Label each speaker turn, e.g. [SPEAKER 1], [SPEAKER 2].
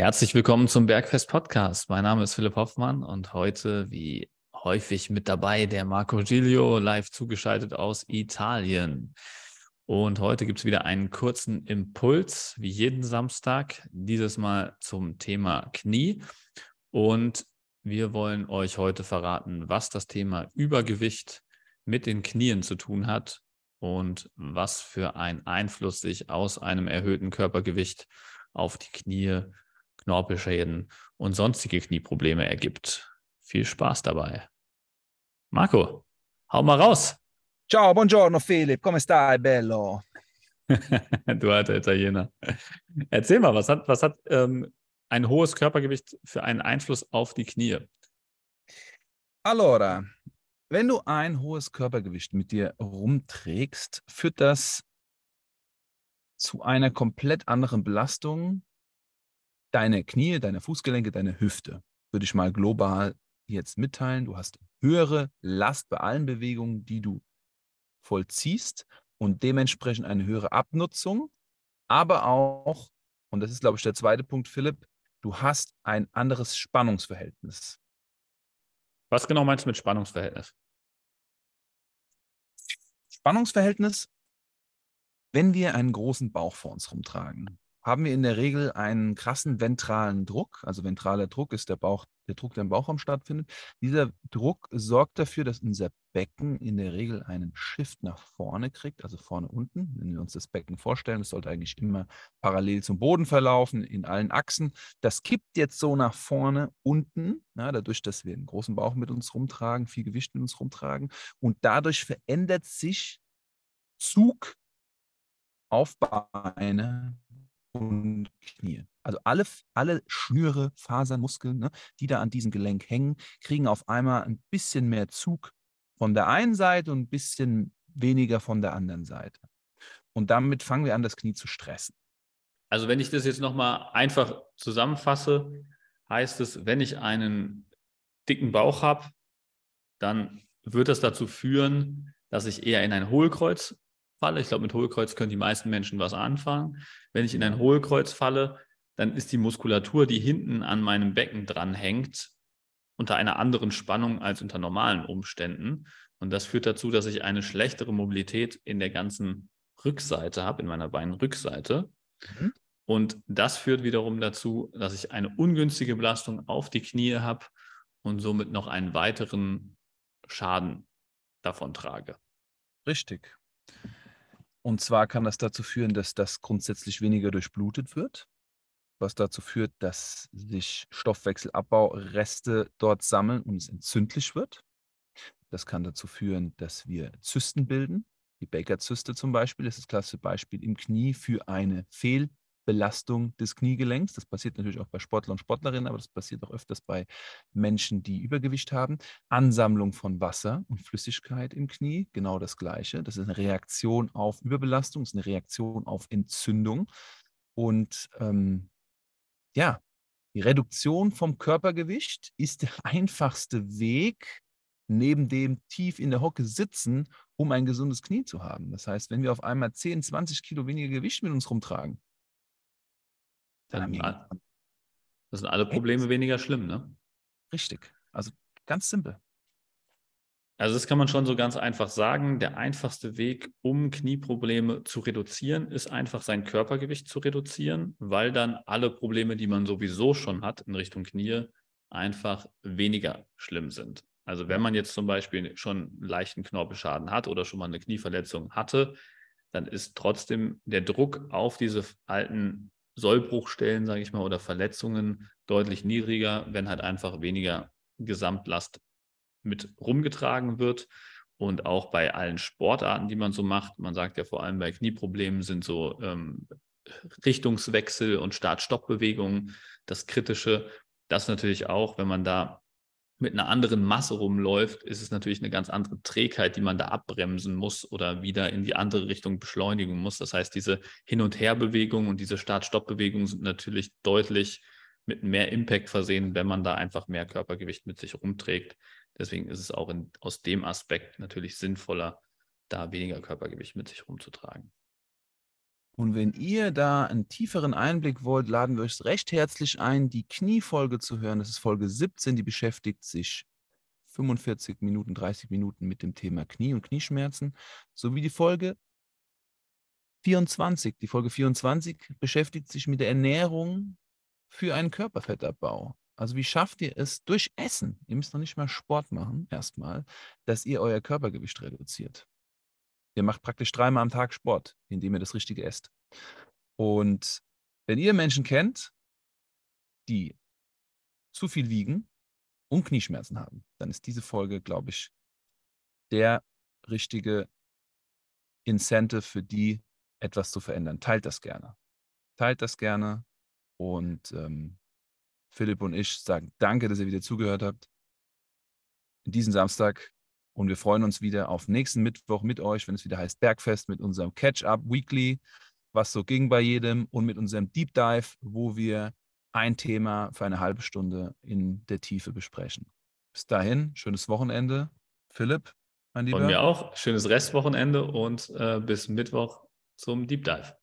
[SPEAKER 1] Herzlich willkommen zum Bergfest Podcast. Mein Name ist Philipp Hoffmann und heute, wie häufig mit dabei, der Marco Giglio, live zugeschaltet aus Italien. Und heute gibt es wieder einen kurzen Impuls, wie jeden Samstag, dieses Mal zum Thema Knie. Und wir wollen euch heute verraten, was das Thema Übergewicht mit den Knien zu tun hat und was für ein Einfluss sich aus einem erhöhten Körpergewicht auf die Knie Knorpelschäden und sonstige Knieprobleme ergibt. Viel Spaß dabei. Marco, hau mal raus.
[SPEAKER 2] Ciao, buongiorno Philipp, come stai, bello?
[SPEAKER 1] du alter Italiener. Erzähl mal, was hat, was hat ähm, ein hohes Körpergewicht für einen Einfluss auf die Knie?
[SPEAKER 2] Allora, wenn du ein hohes Körpergewicht mit dir rumträgst, führt das zu einer komplett anderen Belastung deine Knie, deine Fußgelenke, deine Hüfte. Würde ich mal global jetzt mitteilen. Du hast höhere Last bei allen Bewegungen, die du vollziehst und dementsprechend eine höhere Abnutzung, aber auch, und das ist, glaube ich, der zweite Punkt, Philipp, du hast ein anderes Spannungsverhältnis.
[SPEAKER 1] Was genau meinst du mit Spannungsverhältnis?
[SPEAKER 2] Spannungsverhältnis, wenn wir einen großen Bauch vor uns rumtragen, haben wir in der Regel einen krassen ventralen Druck. Also ventraler Druck ist der Bauch, der Druck, der im Bauchraum stattfindet. Dieser Druck sorgt dafür, dass unser Becken in der Regel einen Shift nach vorne kriegt, also vorne unten. Wenn wir uns das Becken vorstellen, es sollte eigentlich immer parallel zum Boden verlaufen, in allen Achsen. Das kippt jetzt so nach vorne unten, ja, dadurch, dass wir einen großen Bauch mit uns rumtragen, viel Gewicht mit uns rumtragen. Und dadurch verändert sich Zug auf Beine und Knie. Also alle, alle Schnüre, Fasern, Muskeln, ne, die da an diesem Gelenk hängen, kriegen auf einmal ein bisschen mehr Zug von der einen Seite und ein bisschen weniger von der anderen Seite. Und damit fangen wir an, das Knie zu stressen.
[SPEAKER 1] Also wenn ich das jetzt nochmal einfach zusammenfasse, heißt es, wenn ich einen dicken Bauch habe, dann wird das dazu führen, dass ich eher in ein Hohlkreuz falle, ich glaube, mit Hohlkreuz können die meisten Menschen was anfangen. Wenn ich in ein Hohlkreuz falle, dann ist die Muskulatur, die hinten an meinem Becken dranhängt, unter einer anderen Spannung als unter normalen Umständen. Und das führt dazu, dass ich eine schlechtere Mobilität in der ganzen Rückseite habe, in meiner Beinrückseite. Mhm. Und das führt wiederum dazu, dass ich eine ungünstige Belastung auf die Knie habe und somit noch einen weiteren Schaden davon trage.
[SPEAKER 2] Richtig. Und zwar kann das dazu führen, dass das grundsätzlich weniger durchblutet wird, was dazu führt, dass sich Stoffwechselabbau-Reste dort sammeln und es entzündlich wird. Das kann dazu führen, dass wir Zysten bilden. Die Baker-Zyste zum Beispiel ist das klassische Beispiel im Knie für eine Fehl- Belastung des Kniegelenks. Das passiert natürlich auch bei Sportlern und Sportlerinnen, aber das passiert auch öfters bei Menschen, die Übergewicht haben. Ansammlung von Wasser und Flüssigkeit im Knie, genau das Gleiche. Das ist eine Reaktion auf Überbelastung, ist eine Reaktion auf Entzündung. Und ähm, ja, die Reduktion vom Körpergewicht ist der einfachste Weg, neben dem tief in der Hocke sitzen, um ein gesundes Knie zu haben. Das heißt, wenn wir auf einmal 10, 20 Kilo weniger Gewicht mit uns rumtragen,
[SPEAKER 1] dann das sind alle Probleme weniger schlimm, ne?
[SPEAKER 2] Richtig. Also ganz simpel.
[SPEAKER 1] Also das kann man schon so ganz einfach sagen. Der einfachste Weg, um Knieprobleme zu reduzieren, ist einfach sein Körpergewicht zu reduzieren, weil dann alle Probleme, die man sowieso schon hat in Richtung Knie, einfach weniger schlimm sind. Also wenn man jetzt zum Beispiel schon einen leichten Knorpelschaden hat oder schon mal eine Knieverletzung hatte, dann ist trotzdem der Druck auf diese alten Sollbruchstellen, sage ich mal, oder Verletzungen deutlich niedriger, wenn halt einfach weniger Gesamtlast mit rumgetragen wird. Und auch bei allen Sportarten, die man so macht, man sagt ja vor allem bei Knieproblemen sind so ähm, Richtungswechsel und Start-Stopp-Bewegungen das Kritische. Das natürlich auch, wenn man da mit einer anderen Masse rumläuft, ist es natürlich eine ganz andere Trägheit, die man da abbremsen muss oder wieder in die andere Richtung beschleunigen muss. Das heißt, diese Hin- und Herbewegung und diese Start-Stopp-Bewegungen sind natürlich deutlich mit mehr Impact versehen, wenn man da einfach mehr Körpergewicht mit sich rumträgt. Deswegen ist es auch in, aus dem Aspekt natürlich sinnvoller, da weniger Körpergewicht mit sich rumzutragen.
[SPEAKER 2] Und wenn ihr da einen tieferen Einblick wollt, laden wir euch recht herzlich ein, die Kniefolge zu hören. Das ist Folge 17, die beschäftigt sich 45 Minuten, 30 Minuten mit dem Thema Knie und Knieschmerzen, sowie die Folge 24. Die Folge 24 beschäftigt sich mit der Ernährung für einen Körperfettabbau. Also wie schafft ihr es durch Essen, ihr müsst noch nicht mal Sport machen, erstmal, dass ihr euer Körpergewicht reduziert. Ihr macht praktisch dreimal am Tag Sport, indem ihr das Richtige esst. Und wenn ihr Menschen kennt, die zu viel wiegen und Knieschmerzen haben, dann ist diese Folge, glaube ich, der richtige Incentive für die, etwas zu verändern. Teilt das gerne. Teilt das gerne. Und ähm, Philipp und ich sagen danke, dass ihr wieder zugehört habt. In diesem Samstag und wir freuen uns wieder auf nächsten Mittwoch mit euch, wenn es wieder heißt Bergfest mit unserem Catch-up Weekly, was so ging bei jedem und mit unserem Deep Dive, wo wir ein Thema für eine halbe Stunde in der Tiefe besprechen. Bis dahin, schönes Wochenende. Philipp,
[SPEAKER 1] mein Lieber. Von mir auch. Schönes Restwochenende und äh, bis Mittwoch zum Deep Dive.